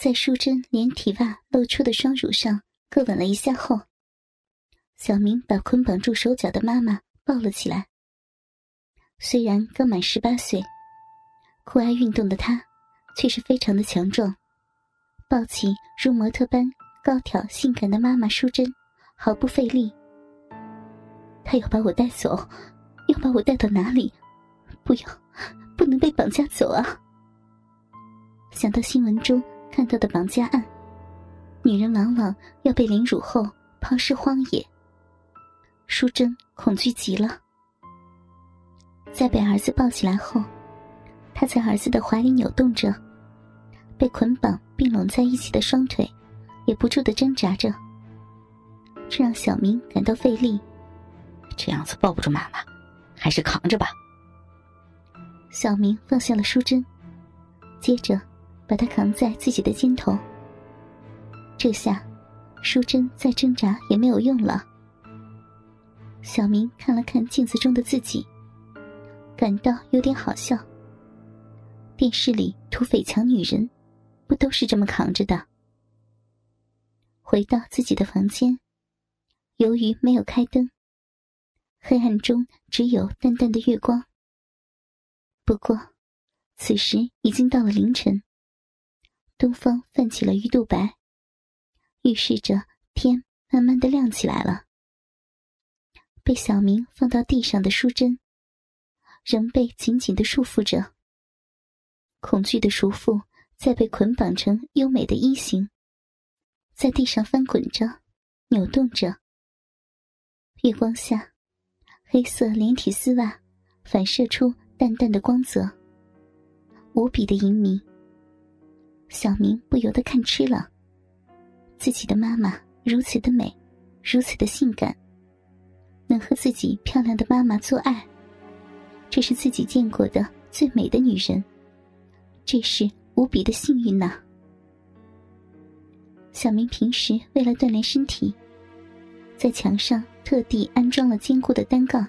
在淑珍连体袜露出的双乳上各吻了一下后，小明把捆绑住手脚的妈妈抱了起来。虽然刚满十八岁，酷爱运动的他却是非常的强壮，抱起如模特般高挑性感的妈妈淑珍，毫不费力。他要把我带走，要把我带到哪里？不要，不能被绑架走啊！想到新闻中看到的绑架案，女人往往要被凌辱后抛尸荒野。淑珍恐惧极了。在被儿子抱起来后，她在儿子的怀里扭动着，被捆绑并拢在一起的双腿也不住的挣扎着，这让小明感到费力。这样子抱不住妈妈，还是扛着吧。小明放下了淑珍，接着把他扛在自己的肩头。这下，淑珍再挣扎也没有用了。小明看了看镜子中的自己。感到有点好笑。电视里土匪抢女人，不都是这么扛着的？回到自己的房间，由于没有开灯，黑暗中只有淡淡的月光。不过，此时已经到了凌晨，东方泛起了鱼肚白，预示着天慢慢的亮起来了。被小明放到地上的淑贞。仍被紧紧的束缚着，恐惧的束缚在被捆绑成优美的衣形，在地上翻滚着，扭动着。月光下，黑色连体丝袜反射出淡淡的光泽，无比的隐秘。小明不由得看痴了，自己的妈妈如此的美，如此的性感，能和自己漂亮的妈妈做爱。这是自己见过的最美的女人，这是无比的幸运呐！小明平时为了锻炼身体，在墙上特地安装了坚固的单杠，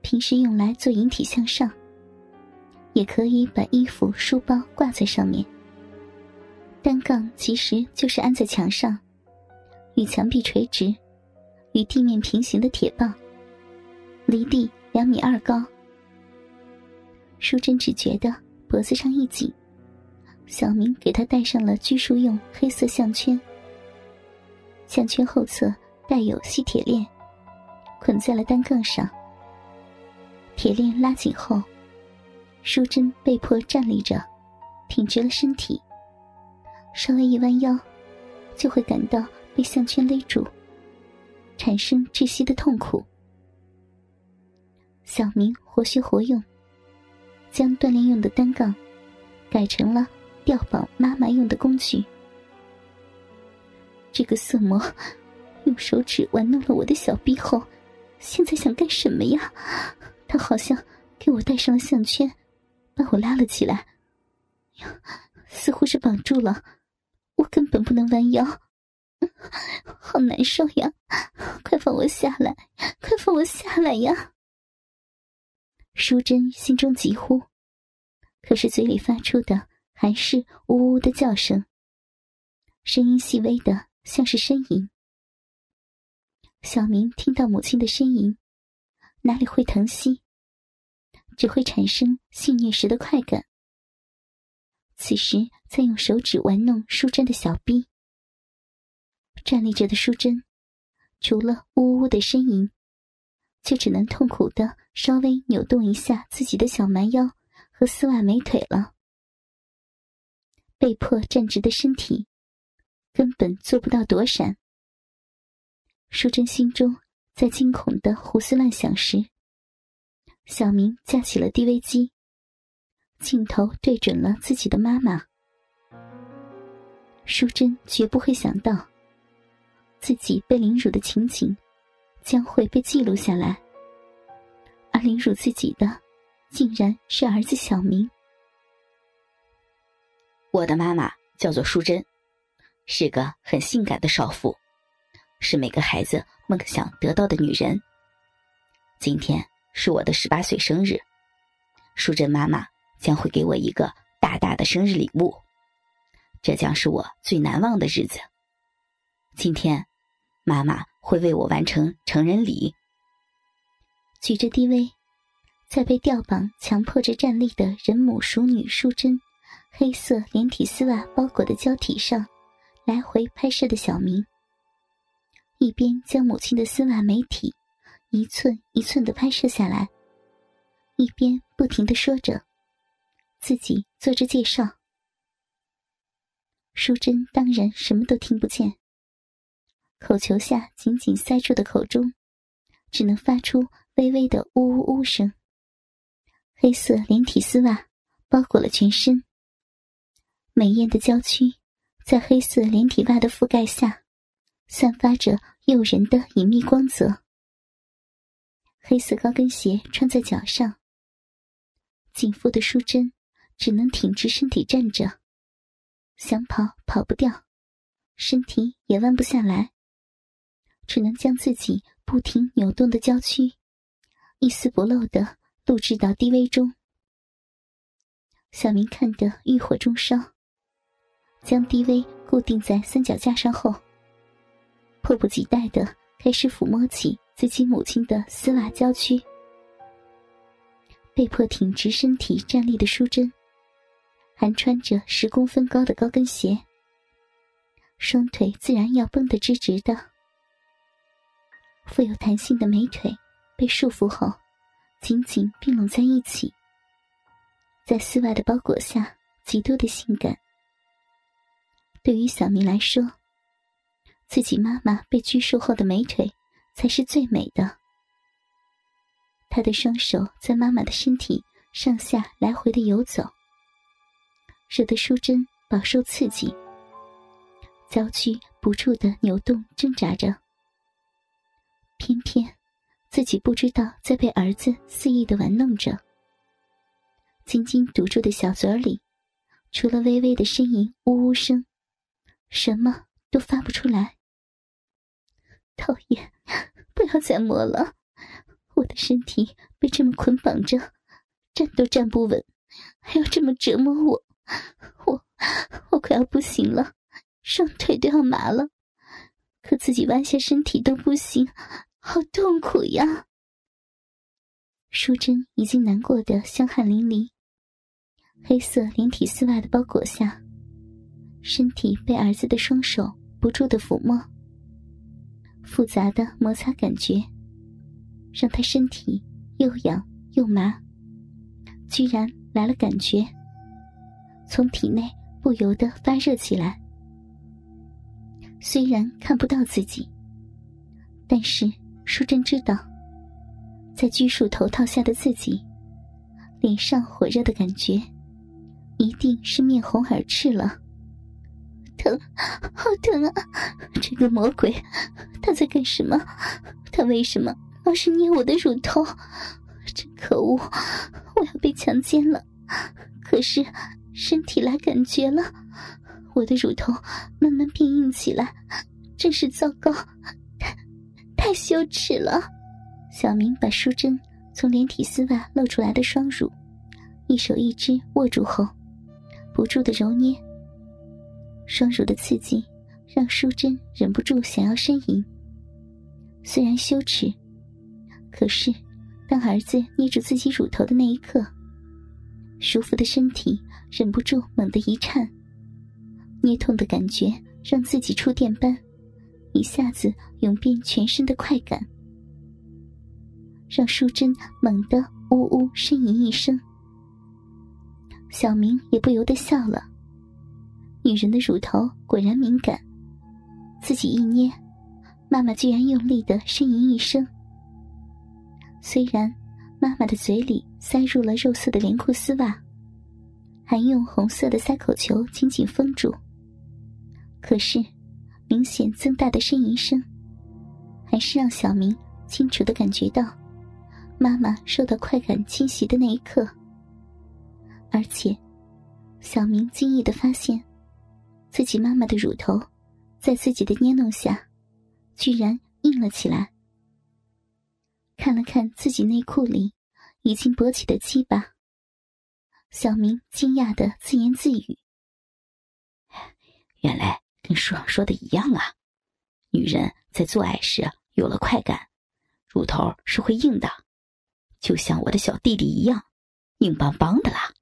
平时用来做引体向上，也可以把衣服、书包挂在上面。单杠其实就是安在墙上，与墙壁垂直、与地面平行的铁棒，离地。两米二高，淑珍只觉得脖子上一紧，小明给她戴上了拘束用黑色项圈，项圈后侧带有细铁链，捆在了单杠上。铁链拉紧后，淑珍被迫站立着，挺直了身体，稍微一弯腰，就会感到被项圈勒住，产生窒息的痛苦。小明活学活用，将锻炼用的单杠改成了吊绑妈妈用的工具。这个色魔用手指玩弄了我的小臂后，现在想干什么呀？他好像给我戴上了项圈，把我拉了起来，似乎是绑住了，我根本不能弯腰，好难受呀！快放我下来，快放我下来呀！淑珍心中急呼，可是嘴里发出的还是呜呜的叫声，声音细微的像是呻吟。小明听到母亲的呻吟，哪里会疼惜，只会产生性虐时的快感。此时在用手指玩弄淑珍的小臂，站立着的淑珍，除了呜呜的呻吟。就只能痛苦的稍微扭动一下自己的小蛮腰和丝袜美腿了，被迫站直的身体，根本做不到躲闪。淑珍心中在惊恐的胡思乱想时，小明架起了 DV 机，镜头对准了自己的妈妈。淑珍绝不会想到，自己被凌辱的情景。将会被记录下来，而凌辱自己的，竟然是儿子小明。我的妈妈叫做淑珍，是个很性感的少妇，是每个孩子梦想得到的女人。今天是我的十八岁生日，淑珍妈妈将会给我一个大大的生日礼物，这将是我最难忘的日子。今天，妈妈会为我完成成人礼。举着 DV，在被吊绑、强迫着站立的人母熟女淑珍黑色连体丝袜包裹的胶体上，来回拍摄的小明，一边将母亲的丝袜美体一寸一寸的拍摄下来，一边不停的说着，自己做着介绍。淑珍当然什么都听不见，口球下紧紧塞住的口中，只能发出微微的呜呜呜声。黑色连体丝袜包裹了全身，美艳的娇躯在黑色连体袜的覆盖下，散发着诱人的隐秘光泽。黑色高跟鞋穿在脚上，紧缚的淑珍只能挺直身体站着。想跑跑不掉，身体也弯不下来，只能将自己不停扭动的娇躯，一丝不漏的录制到 DV 中。小明看得欲火中烧，将 DV 固定在三脚架上后，迫不及待的开始抚摸起自己母亲的丝袜娇躯。被迫挺直身体站立的淑珍。还穿着十公分高的高跟鞋，双腿自然要绷得直直的。富有弹性的美腿被束缚后，紧紧并拢在一起，在丝袜的包裹下，极度的性感。对于小明来说，自己妈妈被拘束后的美腿才是最美的。他的双手在妈妈的身体上下来回的游走。惹得淑珍饱受刺激，娇躯不住的扭动挣扎着。偏偏自己不知道在被儿子肆意的玩弄着，紧紧堵住的小嘴里，除了微微的呻吟呜呜声，什么都发不出来。讨厌，不要再摸了！我的身体被这么捆绑着，站都站不稳，还要这么折磨我。我我快要不行了，双腿都要麻了，可自己弯下身体都不行，好痛苦呀！淑珍已经难过的香汗淋漓，黑色连体丝袜的包裹下，身体被儿子的双手不住的抚摸，复杂的摩擦感觉，让他身体又痒又麻，居然来了感觉。从体内不由得发热起来。虽然看不到自己，但是淑珍知道，在拘束头套下的自己，脸上火热的感觉，一定是面红耳赤了。疼，好疼啊！这个魔鬼，他在干什么？他为什么老是捏我的乳头？真可恶！我要被强奸了。可是。身体来感觉了，我的乳头慢慢变硬起来，真是糟糕，太太羞耻了。小明把淑珍从连体丝袜露出来的双乳，一手一只握住后，不住的揉捏。双乳的刺激让淑珍忍不住想要呻吟。虽然羞耻，可是当儿子捏住自己乳头的那一刻，舒服的身体。忍不住猛地一颤，捏痛的感觉让自己触电般，一下子涌遍全身的快感，让淑珍猛地呜呜呻吟一声。小明也不由得笑了。女人的乳头果然敏感，自己一捏，妈妈居然用力的呻吟一声。虽然妈妈的嘴里塞入了肉色的连裤丝袜。还用红色的塞口球紧紧封住。可是，明显增大的呻吟声，还是让小明清楚的感觉到，妈妈受到快感侵袭的那一刻。而且，小明惊异的发现，自己妈妈的乳头，在自己的捏弄下，居然硬了起来。看了看自己内裤里已经勃起的鸡巴。小明惊讶的自言自语：“原来跟书上说的一样啊！女人在做爱时有了快感，乳头是会硬的，就像我的小弟弟一样，硬邦邦的啦。